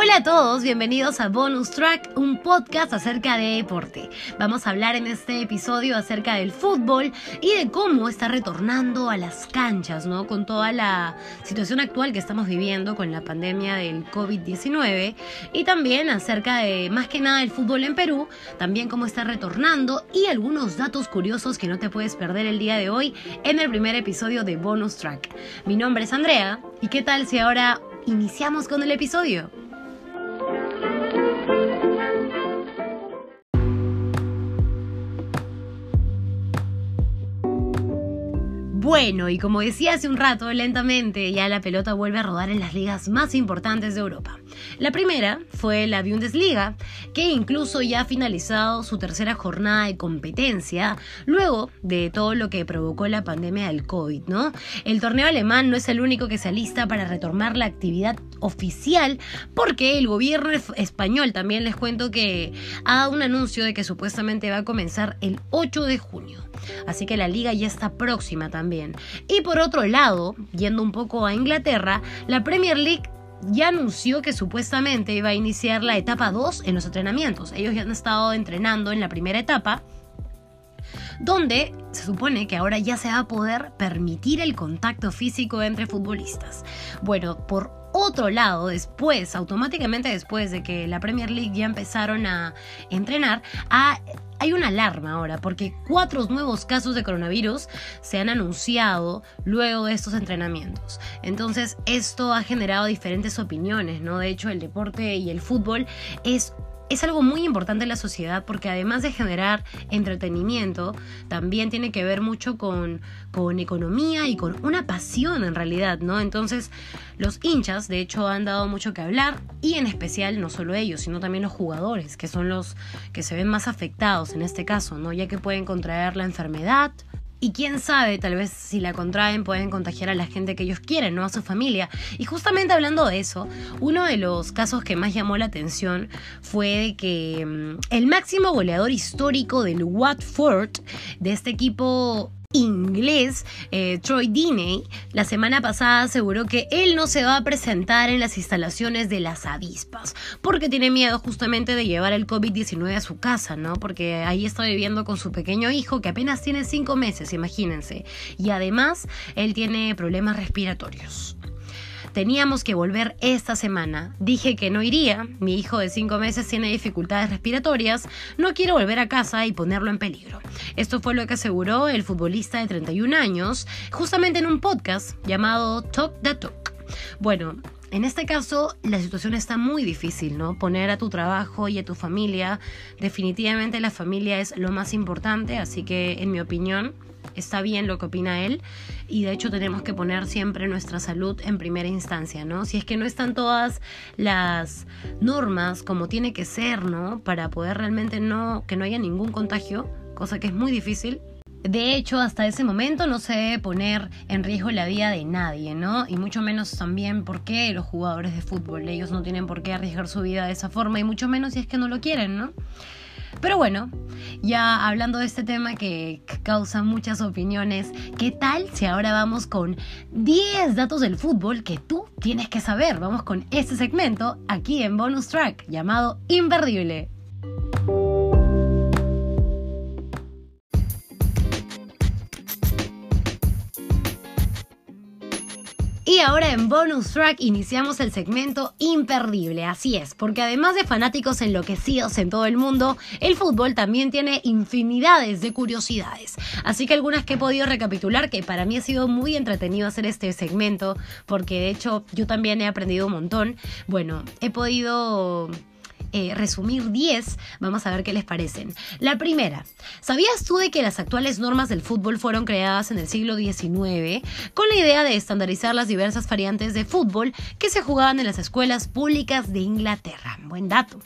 Hola a todos, bienvenidos a Bonus Track, un podcast acerca de deporte. Vamos a hablar en este episodio acerca del fútbol y de cómo está retornando a las canchas, ¿no? Con toda la situación actual que estamos viviendo con la pandemia del COVID-19 y también acerca de más que nada el fútbol en Perú, también cómo está retornando y algunos datos curiosos que no te puedes perder el día de hoy en el primer episodio de Bonus Track. Mi nombre es Andrea y qué tal si ahora iniciamos con el episodio. Bueno, y como decía hace un rato, lentamente ya la pelota vuelve a rodar en las ligas más importantes de Europa. La primera fue la Bundesliga, que incluso ya ha finalizado su tercera jornada de competencia, luego de todo lo que provocó la pandemia del COVID, ¿no? El torneo alemán no es el único que se alista para retomar la actividad oficial, porque el gobierno español también les cuento que ha dado un anuncio de que supuestamente va a comenzar el 8 de junio. Así que la liga ya está próxima también. Y por otro lado, yendo un poco a Inglaterra, la Premier League ya anunció que supuestamente iba a iniciar la etapa 2 en los entrenamientos. Ellos ya han estado entrenando en la primera etapa donde se supone que ahora ya se va a poder permitir el contacto físico entre futbolistas. Bueno, por otro lado, después, automáticamente después de que la Premier League ya empezaron a entrenar, hay una alarma ahora porque cuatro nuevos casos de coronavirus se han anunciado luego de estos entrenamientos. Entonces, esto ha generado diferentes opiniones, ¿no? De hecho, el deporte y el fútbol es es algo muy importante en la sociedad porque además de generar entretenimiento, también tiene que ver mucho con, con economía y con una pasión en realidad, ¿no? Entonces, los hinchas, de hecho, han dado mucho que hablar y en especial no solo ellos, sino también los jugadores, que son los que se ven más afectados en este caso, ¿no? Ya que pueden contraer la enfermedad y quién sabe, tal vez si la contraen pueden contagiar a la gente que ellos quieren, no a su familia. Y justamente hablando de eso, uno de los casos que más llamó la atención fue que mm, el máximo goleador histórico del Watford, de este equipo inglés, eh, Troy Diney, la semana pasada aseguró que él no se va a presentar en las instalaciones de las avispas, porque tiene miedo justamente de llevar el COVID-19 a su casa, ¿no? Porque ahí está viviendo con su pequeño hijo que apenas tiene cinco meses, imagínense. Y además, él tiene problemas respiratorios. Teníamos que volver esta semana. Dije que no iría. Mi hijo de 5 meses tiene dificultades respiratorias. No quiero volver a casa y ponerlo en peligro. Esto fue lo que aseguró el futbolista de 31 años, justamente en un podcast llamado Talk the Talk. Bueno, en este caso, la situación está muy difícil, ¿no? Poner a tu trabajo y a tu familia. Definitivamente la familia es lo más importante, así que en mi opinión, está bien lo que opina él y de hecho tenemos que poner siempre nuestra salud en primera instancia, ¿no? Si es que no están todas las normas como tiene que ser, ¿no? Para poder realmente no que no haya ningún contagio, cosa que es muy difícil. De hecho, hasta ese momento no se debe poner en riesgo la vida de nadie, ¿no? Y mucho menos también porque los jugadores de fútbol, ellos no tienen por qué arriesgar su vida de esa forma y mucho menos si es que no lo quieren, ¿no? Pero bueno, ya hablando de este tema que causa muchas opiniones, ¿qué tal si ahora vamos con 10 datos del fútbol que tú tienes que saber? Vamos con este segmento aquí en Bonus Track llamado Imperdible. Y ahora en Bonus Track iniciamos el segmento imperdible, así es, porque además de fanáticos enloquecidos en todo el mundo, el fútbol también tiene infinidades de curiosidades. Así que algunas que he podido recapitular, que para mí ha sido muy entretenido hacer este segmento, porque de hecho yo también he aprendido un montón. Bueno, he podido eh, resumir 10, vamos a ver qué les parecen. La primera, ¿sabías tú de que las actuales normas del fútbol fueron creadas en el siglo XIX con la idea de estandarizar las diversas variantes de fútbol que se jugaban en las escuelas públicas de Inglaterra? Buen dato.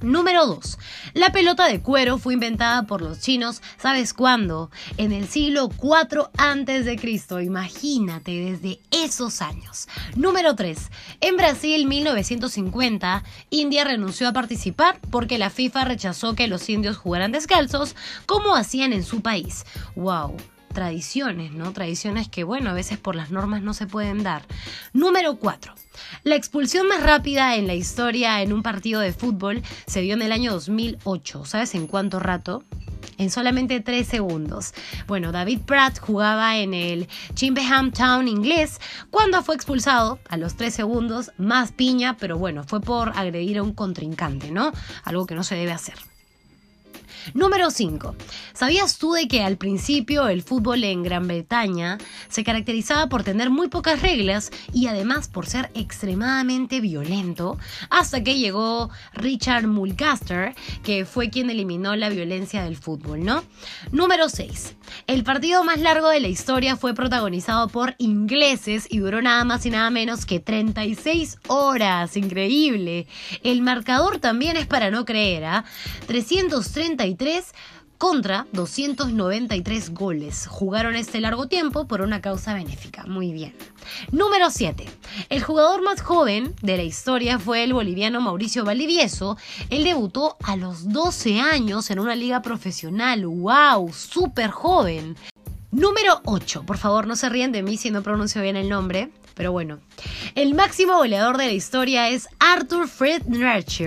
Número 2. La pelota de cuero fue inventada por los chinos, ¿sabes cuándo? En el siglo 4 antes de Cristo, imagínate desde esos años. Número 3. En Brasil 1950, India renunció a participar porque la FIFA rechazó que los indios jugaran descalzos como hacían en su país. Wow tradiciones, ¿no? Tradiciones que, bueno, a veces por las normas no se pueden dar. Número 4. La expulsión más rápida en la historia en un partido de fútbol se dio en el año 2008. ¿Sabes en cuánto rato? en solamente 3 segundos. Bueno, David Pratt jugaba en el Chimbenham Town inglés cuando fue expulsado a los 3 segundos, más piña, pero bueno, fue por agredir a un contrincante, ¿no? Algo que no se debe hacer. Número 5. ¿Sabías tú de que al principio el fútbol en Gran Bretaña se caracterizaba por tener muy pocas reglas y además por ser extremadamente violento? Hasta que llegó Richard Mulcaster, que fue quien eliminó la violencia del fútbol, ¿no? Número 6. El partido más largo de la historia fue protagonizado por ingleses y duró nada más y nada menos que 36 horas. Increíble. El marcador también es para no creer, ¿ah? 333 contra 293 goles. Jugaron este largo tiempo por una causa benéfica. Muy bien. Número 7. El jugador más joven de la historia fue el boliviano Mauricio Valdivieso. Él debutó a los 12 años en una liga profesional. ¡Wow! Súper joven. Número 8. Por favor, no se ríen de mí si no pronuncio bien el nombre. Pero bueno, el máximo goleador de la historia es Arthur Friedrich.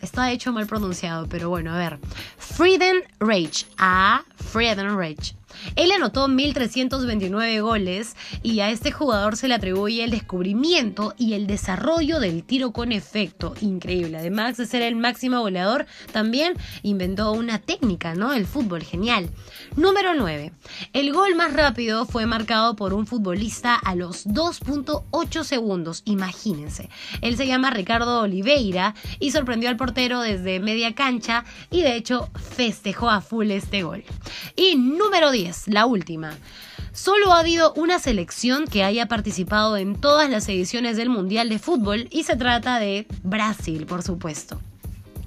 Está hecho mal pronunciado, pero bueno, a ver. Friedenreich. A Friedenreich. Él anotó 1.329 goles y a este jugador se le atribuye el descubrimiento y el desarrollo del tiro con efecto. Increíble. Además de ser el máximo goleador, también inventó una técnica, ¿no? El fútbol, genial. Número 9. El gol más rápido fue marcado por un futbolista a los 2.8 segundos. Imagínense. Él se llama Ricardo Oliveira y sorprendió al portero desde media cancha y de hecho festejó a full este gol. Y número 10 la última. Solo ha habido una selección que haya participado en todas las ediciones del Mundial de Fútbol y se trata de Brasil, por supuesto.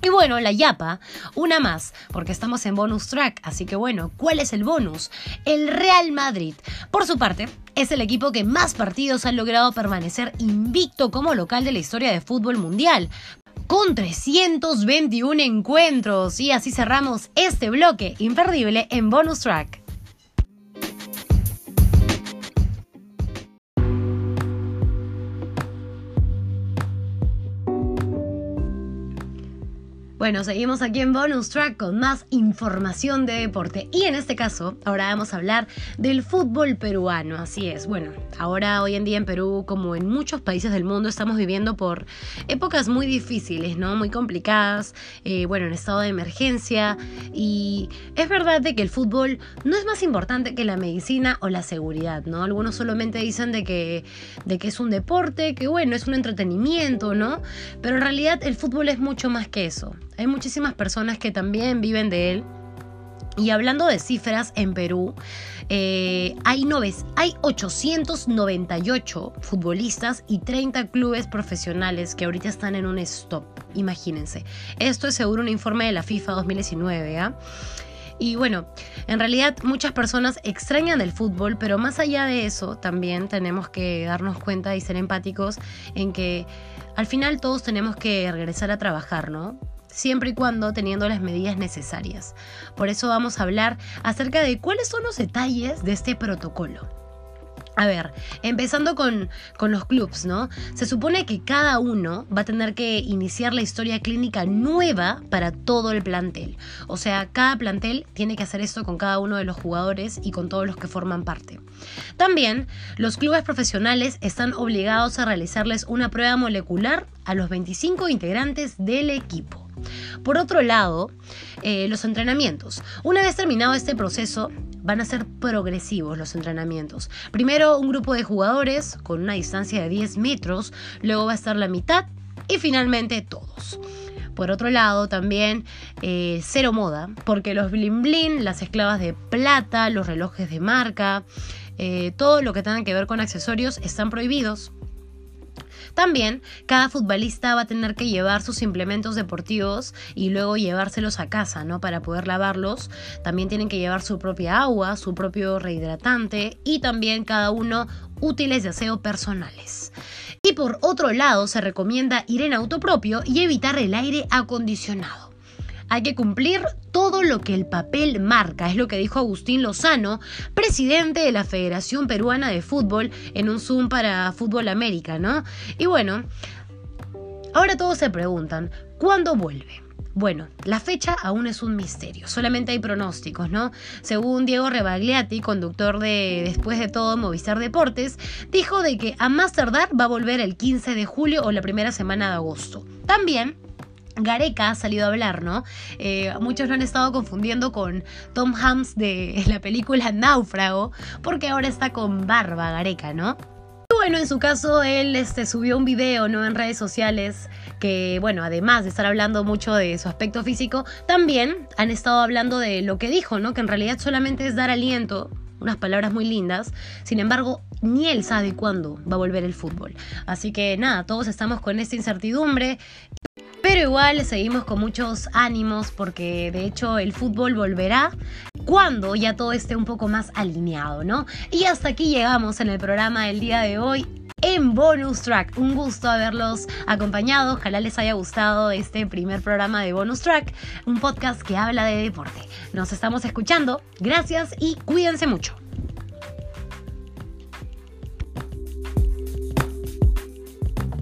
Y bueno, la Yapa, una más, porque estamos en bonus track, así que bueno, ¿cuál es el bonus? El Real Madrid. Por su parte, es el equipo que más partidos ha logrado permanecer invicto como local de la historia de fútbol mundial, con 321 encuentros. Y así cerramos este bloque imperdible en bonus track. Bueno, seguimos aquí en Bonus Track con más información de deporte y en este caso ahora vamos a hablar del fútbol peruano, así es. Bueno, ahora hoy en día en Perú, como en muchos países del mundo, estamos viviendo por épocas muy difíciles, ¿no? Muy complicadas, eh, bueno, en estado de emergencia y es verdad de que el fútbol no es más importante que la medicina o la seguridad, ¿no? Algunos solamente dicen de que, de que es un deporte, que bueno, es un entretenimiento, ¿no? Pero en realidad el fútbol es mucho más que eso. Hay muchísimas personas que también viven de él. Y hablando de cifras, en Perú eh, hay, noves, hay 898 futbolistas y 30 clubes profesionales que ahorita están en un stop. Imagínense. Esto es seguro un informe de la FIFA 2019. ¿ah? Y bueno, en realidad muchas personas extrañan el fútbol, pero más allá de eso, también tenemos que darnos cuenta y ser empáticos en que al final todos tenemos que regresar a trabajar, ¿no? Siempre y cuando teniendo las medidas necesarias. Por eso vamos a hablar acerca de cuáles son los detalles de este protocolo. A ver, empezando con, con, los clubs, ¿no? Se supone que cada uno va a tener que iniciar la historia clínica nueva para todo el plantel. O sea, cada plantel tiene que hacer esto con cada uno de los jugadores y con todos los que forman parte. También, los clubes profesionales están obligados a realizarles una prueba molecular a los 25 integrantes del equipo. Por otro lado, eh, los entrenamientos. Una vez terminado este proceso, van a ser progresivos los entrenamientos. Primero un grupo de jugadores con una distancia de 10 metros, luego va a estar la mitad y finalmente todos. Por otro lado, también eh, cero moda, porque los bling bling, las esclavas de plata, los relojes de marca, eh, todo lo que tenga que ver con accesorios están prohibidos. También, cada futbolista va a tener que llevar sus implementos deportivos y luego llevárselos a casa, ¿no? Para poder lavarlos. También tienen que llevar su propia agua, su propio rehidratante y también cada uno útiles de aseo personales. Y por otro lado, se recomienda ir en auto propio y evitar el aire acondicionado. Hay que cumplir todo lo que el papel marca, es lo que dijo Agustín Lozano, presidente de la Federación Peruana de Fútbol, en un Zoom para Fútbol América, ¿no? Y bueno, ahora todos se preguntan, ¿cuándo vuelve? Bueno, la fecha aún es un misterio, solamente hay pronósticos, ¿no? Según Diego Rebagliati, conductor de Después de todo Movistar Deportes, dijo de que a más tardar va a volver el 15 de julio o la primera semana de agosto. También Gareca ha salido a hablar, ¿no? Eh, muchos lo han estado confundiendo con Tom Hanks de la película Náufrago, porque ahora está con barba Gareca, ¿no? bueno, en su caso, él este, subió un video ¿no? en redes sociales que, bueno, además de estar hablando mucho de su aspecto físico, también han estado hablando de lo que dijo, ¿no? Que en realidad solamente es dar aliento unas palabras muy lindas. Sin embargo, ni él sabe cuándo va a volver el fútbol. Así que nada, todos estamos con esta incertidumbre. Pero igual seguimos con muchos ánimos porque de hecho el fútbol volverá cuando ya todo esté un poco más alineado, ¿no? Y hasta aquí llegamos en el programa del día de hoy en Bonus Track. Un gusto haberlos acompañado. Ojalá les haya gustado este primer programa de Bonus Track, un podcast que habla de deporte. Nos estamos escuchando. Gracias y cuídense mucho.